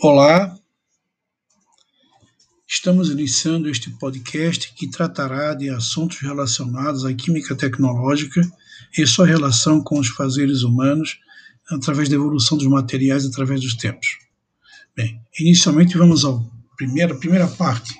Olá, estamos iniciando este podcast que tratará de assuntos relacionados à química tecnológica e sua relação com os fazeres humanos através da evolução dos materiais através dos tempos. Bem, inicialmente vamos à primeira, primeira parte